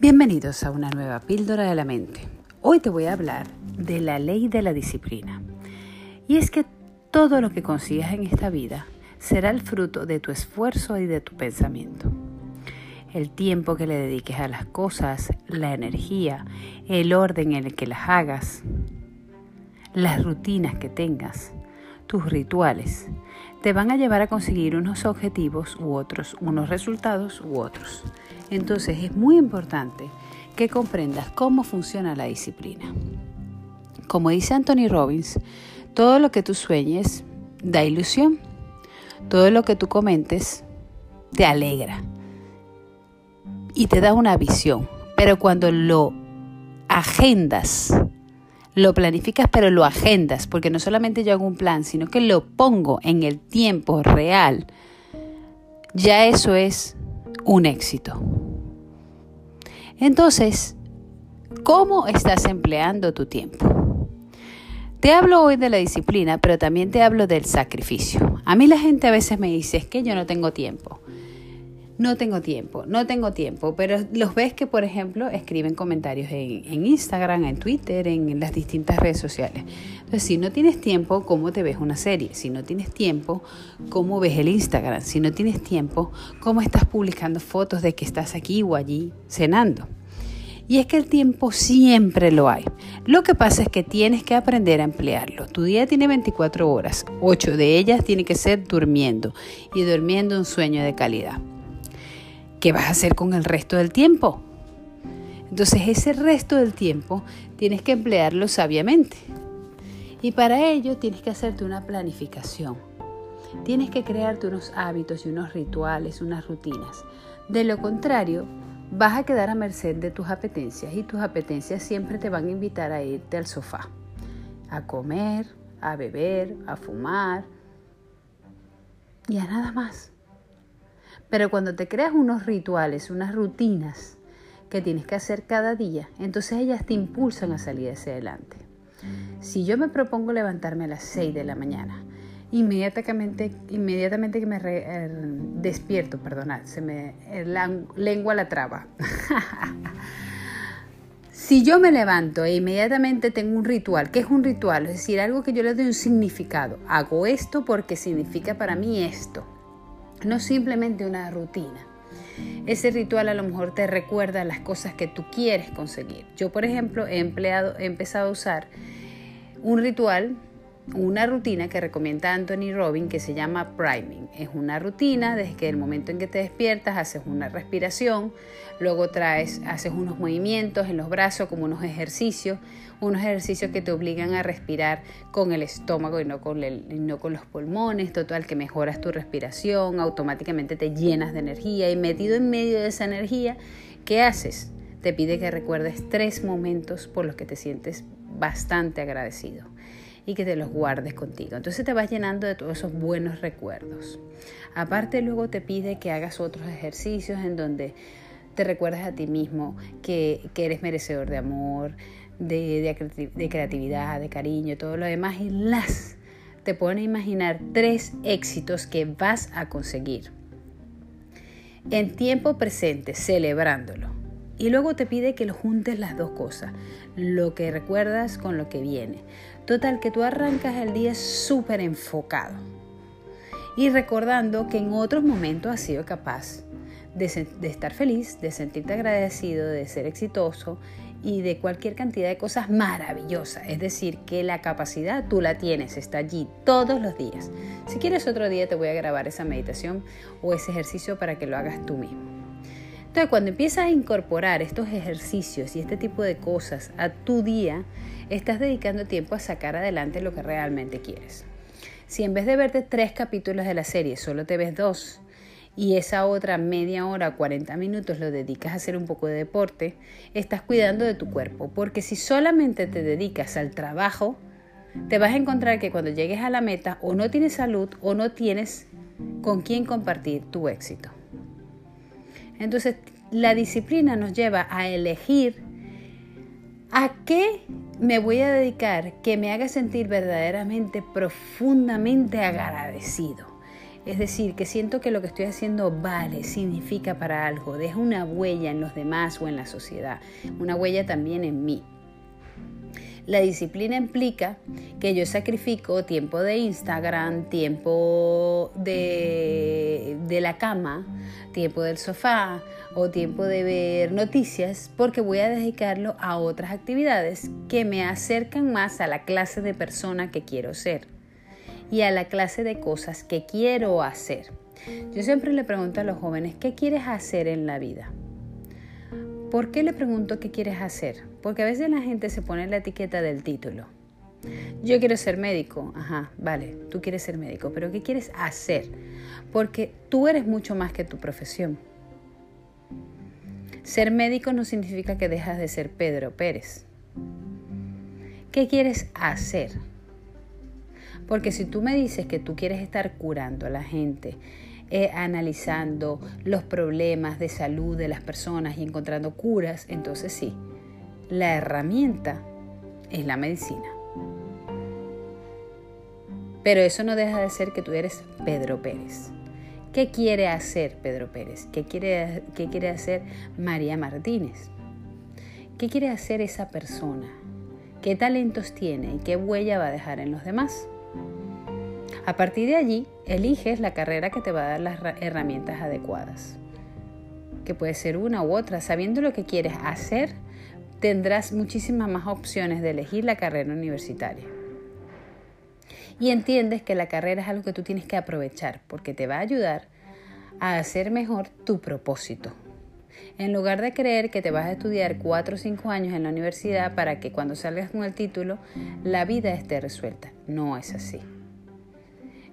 Bienvenidos a una nueva píldora de la mente. Hoy te voy a hablar de la ley de la disciplina. Y es que todo lo que consigas en esta vida será el fruto de tu esfuerzo y de tu pensamiento. El tiempo que le dediques a las cosas, la energía, el orden en el que las hagas, las rutinas que tengas, tus rituales, te van a llevar a conseguir unos objetivos u otros, unos resultados u otros. Entonces es muy importante que comprendas cómo funciona la disciplina. Como dice Anthony Robbins, todo lo que tú sueñes da ilusión, todo lo que tú comentes te alegra y te da una visión, pero cuando lo agendas, lo planificas, pero lo agendas, porque no solamente yo hago un plan, sino que lo pongo en el tiempo real, ya eso es un éxito. Entonces, ¿cómo estás empleando tu tiempo? Te hablo hoy de la disciplina, pero también te hablo del sacrificio. A mí la gente a veces me dice, es que yo no tengo tiempo. No tengo tiempo, no tengo tiempo, pero los ves que, por ejemplo, escriben comentarios en, Instagram, en Twitter, en las distintas redes sociales. Entonces, si no tienes tiempo, ¿cómo te ves una serie? Si no tienes tiempo, ¿cómo ves el Instagram? Si no tienes tiempo, ¿cómo estás publicando fotos de que estás aquí o allí cenando? Y es que el tiempo siempre lo hay. Lo que pasa es que tienes que aprender a emplearlo. Tu día tiene 24 horas, 8 de ellas tiene que ser durmiendo y durmiendo un sueño de calidad. ¿Qué vas a hacer con el resto del tiempo? Entonces ese resto del tiempo tienes que emplearlo sabiamente. Y para ello tienes que hacerte una planificación. Tienes que crearte unos hábitos y unos rituales, unas rutinas. De lo contrario, vas a quedar a merced de tus apetencias y tus apetencias siempre te van a invitar a irte al sofá, a comer, a beber, a fumar y a nada más. Pero cuando te creas unos rituales, unas rutinas que tienes que hacer cada día, entonces ellas te impulsan a salir hacia adelante. Si yo me propongo levantarme a las 6 de la mañana, inmediatamente, inmediatamente que me eh, despierto, perdonad, se me eh, la lengua la traba. si yo me levanto e inmediatamente tengo un ritual, ¿qué es un ritual? Es decir, algo que yo le doy un significado. Hago esto porque significa para mí esto no simplemente una rutina. Ese ritual a lo mejor te recuerda las cosas que tú quieres conseguir. Yo, por ejemplo, he, empleado, he empezado a usar un ritual una rutina que recomienda Anthony Robin que se llama priming. Es una rutina desde que el momento en que te despiertas haces una respiración, luego traes, haces unos movimientos en los brazos como unos ejercicios, unos ejercicios que te obligan a respirar con el estómago y no con, el, no con los pulmones, total que mejoras tu respiración, automáticamente te llenas de energía y metido en medio de esa energía, ¿qué haces? Te pide que recuerdes tres momentos por los que te sientes bastante agradecido y que te los guardes contigo. Entonces te vas llenando de todos esos buenos recuerdos. Aparte luego te pide que hagas otros ejercicios en donde te recuerdas a ti mismo que, eres merecedor de amor, de, de, creatividad, de cariño, todo lo demás y las te pone a imaginar tres éxitos que vas a conseguir en tiempo presente, celebrándolo. Y luego te pide que lo juntes las dos cosas, lo que recuerdas con lo que viene. Total, que tú arrancas el día súper enfocado y recordando que en otros momentos has sido capaz de, de, estar feliz, de sentirte agradecido, de ser exitoso y de cualquier cantidad de cosas maravillosas. Es decir, que la capacidad tú la tienes, está allí todos los días. Si quieres otro día te voy a grabar esa meditación o ese ejercicio para que lo hagas tú mismo. Cuando empiezas a incorporar estos ejercicios y este tipo de cosas a tu día, estás dedicando tiempo a sacar adelante lo que realmente quieres. Si en vez de verte tres capítulos de la serie solo te ves dos y esa otra media hora, 40 minutos lo dedicas a hacer un poco de deporte, estás cuidando de tu cuerpo, porque si solamente te dedicas al trabajo, te vas a encontrar que cuando llegues a la meta o no tienes salud o no tienes con quién compartir tu éxito. Entonces, la disciplina nos lleva a elegir a qué me voy a dedicar que me haga sentir verdaderamente, profundamente agradecido. Es decir, que siento que lo que estoy haciendo vale, significa para algo, deja una huella en los demás o en la sociedad, una huella también en mí. La disciplina implica que yo sacrifico tiempo de Instagram, tiempo de, de, la cama, tiempo del sofá o tiempo de ver noticias porque voy a dedicarlo a otras actividades que me acercan más a la clase de persona que quiero ser y a la clase de cosas que quiero hacer. Yo siempre le pregunto a los jóvenes, ¿qué quieres hacer en la vida? ¿Por qué le pregunto qué quieres hacer? Porque a veces la gente se pone la etiqueta del título. Yo quiero ser médico. Ajá, vale, tú quieres ser médico, pero ¿qué quieres hacer? Porque tú eres mucho más que tu profesión. Ser médico no significa que dejas de ser Pedro Pérez. ¿Qué quieres hacer? Porque si tú me dices que tú quieres estar curando a la gente, eh, analizando los problemas de salud de las personas y encontrando curas, entonces sí, la herramienta es la medicina. Pero eso no deja de ser que tú eres Pedro Pérez. ¿Qué quiere hacer Pedro Pérez? ¿Qué quiere, qué quiere hacer María Martínez? ¿Qué quiere hacer esa persona? ¿Qué talentos tiene y qué huella va a dejar en los demás? A partir de allí, eliges la carrera que te va a dar las herramientas adecuadas, que puede ser una u otra. Sabiendo lo que quieres hacer, tendrás muchísimas más opciones de elegir la carrera universitaria. Y entiendes que la carrera es algo que tú tienes que aprovechar porque te va a ayudar a hacer mejor tu propósito. En lugar de creer que te vas a estudiar cuatro o cinco años en la universidad para que cuando salgas con el título la vida esté resuelta. No es así.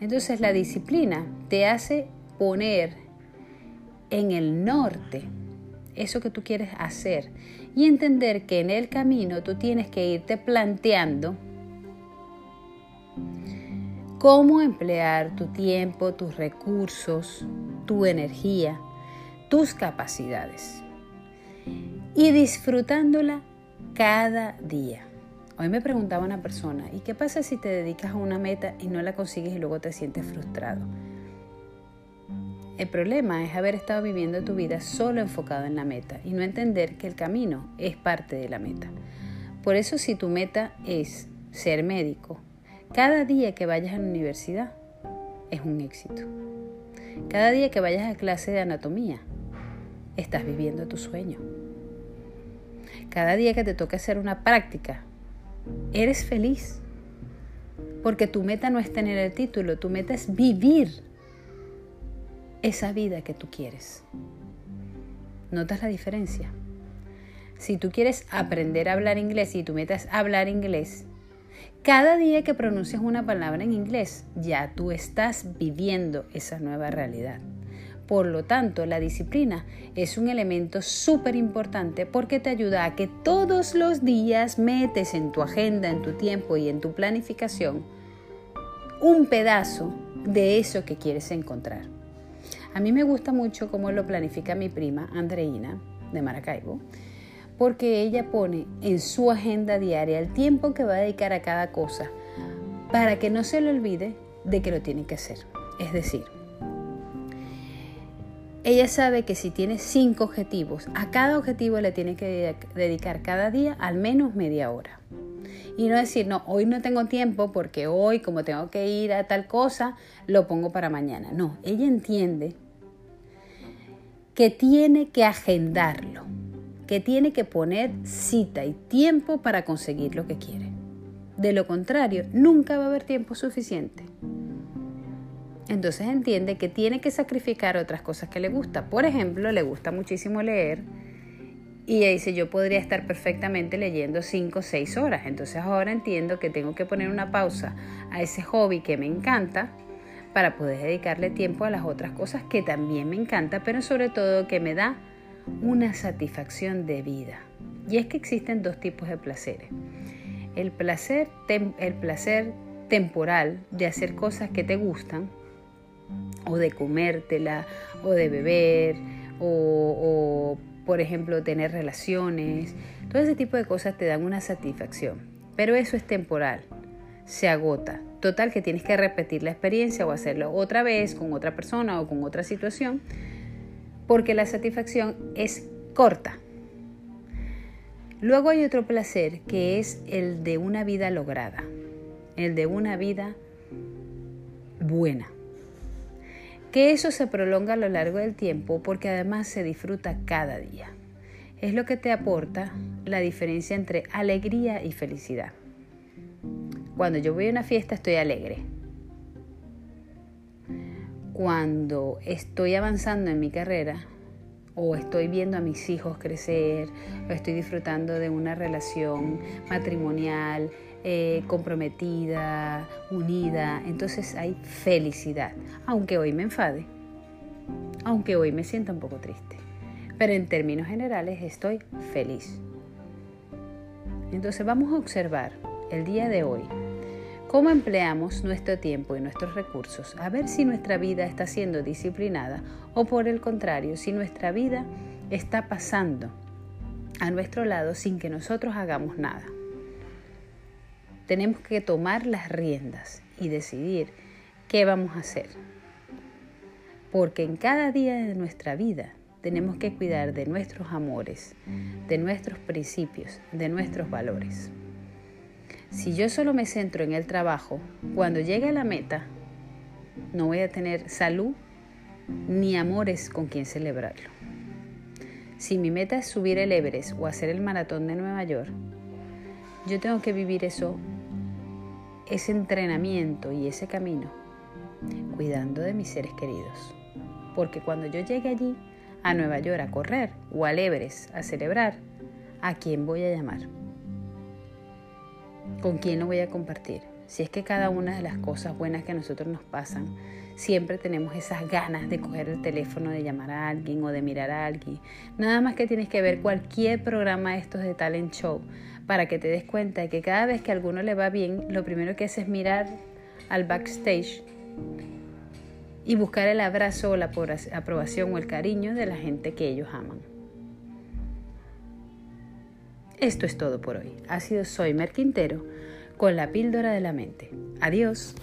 Entonces la disciplina te hace poner en el norte eso que tú quieres hacer y entender que en el camino tú tienes que irte planteando cómo emplear tu tiempo, tus recursos, tu energía, tus capacidades y disfrutándola cada día. Hoy me preguntaba una persona, ¿y qué pasa si te dedicas a una meta y no la consigues y luego te sientes frustrado? El problema es haber estado viviendo tu vida solo enfocado en la meta y no entender que el camino es parte de la meta. Por eso si tu meta es ser médico, cada día que vayas a la universidad es un éxito. Cada día que vayas a clase de anatomía, estás viviendo tu sueño. Cada día que te toque hacer una práctica, eres feliz. Porque tu meta no es tener el título, tu meta es vivir esa vida que tú quieres. ¿Notas la diferencia? Si tú quieres aprender a hablar inglés y tu meta es hablar inglés, cada día que pronuncias una palabra en inglés, ya tú estás viviendo esa nueva realidad. Por lo tanto, la disciplina es un elemento súper importante porque te ayuda a que todos los días metes en tu agenda, en tu tiempo y en tu planificación un pedazo de eso que quieres encontrar. A mí me gusta mucho cómo lo planifica mi prima Andreina de Maracaibo, porque ella pone en su agenda diaria el tiempo que va a dedicar a cada cosa para que no se le olvide de que lo tiene que hacer. Es decir, ella sabe que si tiene cinco objetivos, a cada objetivo le tiene que dedicar cada día al menos media hora. Y no decir, no, hoy no tengo tiempo porque hoy como tengo que ir a tal cosa, lo pongo para mañana. No, ella entiende que tiene que agendarlo, que tiene que poner cita y tiempo para conseguir lo que quiere. De lo contrario, nunca va a haber tiempo suficiente. Entonces entiende que tiene que sacrificar otras cosas que le gusta. Por ejemplo, le gusta muchísimo leer y ella dice, yo podría estar perfectamente leyendo 5 o 6 horas. Entonces ahora entiendo que tengo que poner una pausa a ese hobby que me encanta para poder dedicarle tiempo a las otras cosas que también me encanta, pero sobre todo que me da una satisfacción de vida. Y es que existen dos tipos de placeres. El placer, el placer temporal de hacer cosas que te gustan, o de comértela, o de beber, o, por ejemplo tener relaciones. Todo ese tipo de cosas te dan una satisfacción, pero eso es temporal. se agota. Total que tienes que repetir la experiencia o hacerlo otra vez con otra persona o con otra situación, porque la satisfacción es corta. Luego hay otro placer que es el de una vida lograda, el de una vida buena. Que eso se prolonga a lo largo del tiempo porque además se disfruta cada día. Es lo que te aporta la diferencia entre alegría y felicidad. Cuando yo voy a una fiesta estoy alegre. Cuando estoy avanzando en mi carrera o estoy viendo a mis hijos crecer o estoy disfrutando de una relación matrimonial eh, comprometida, unida, entonces hay felicidad, aunque hoy me enfade, aunque hoy me sienta un poco triste, pero en términos generales estoy feliz. Entonces vamos a observar el día de hoy cómo empleamos nuestro tiempo y nuestros recursos, a ver si nuestra vida está siendo disciplinada o por el contrario, si nuestra vida está pasando a nuestro lado sin que nosotros hagamos nada. Tenemos que tomar las riendas y decidir qué vamos a hacer. Porque en cada día de nuestra vida tenemos que cuidar de nuestros amores, de nuestros principios, de nuestros valores. Si yo solo me centro en el trabajo, cuando llegue a la meta, no voy a tener salud ni amores con quien celebrarlo. Si mi meta es subir el Everest o hacer el maratón de Nueva York, yo tengo que vivir eso, ese entrenamiento y ese camino, cuidando de mis seres queridos. Porque cuando yo llegue allí, a Nueva York a correr o al Everest a celebrar, ¿a quién voy a llamar? ¿Con quién lo voy a compartir? Si es que cada una de las cosas buenas que a nosotros nos pasan, siempre tenemos esas ganas de coger el teléfono, de llamar a alguien o de mirar a alguien. Nada más que tienes que ver cualquier programa de estos de talent show para que te des cuenta de que cada vez que a alguno le va bien, lo primero que hace es mirar al backstage y buscar el abrazo o la aprobación o el cariño de la gente que ellos aman. Esto es todo por hoy. Ha sido Soy Mer Quintero con la píldora de la mente. Adiós.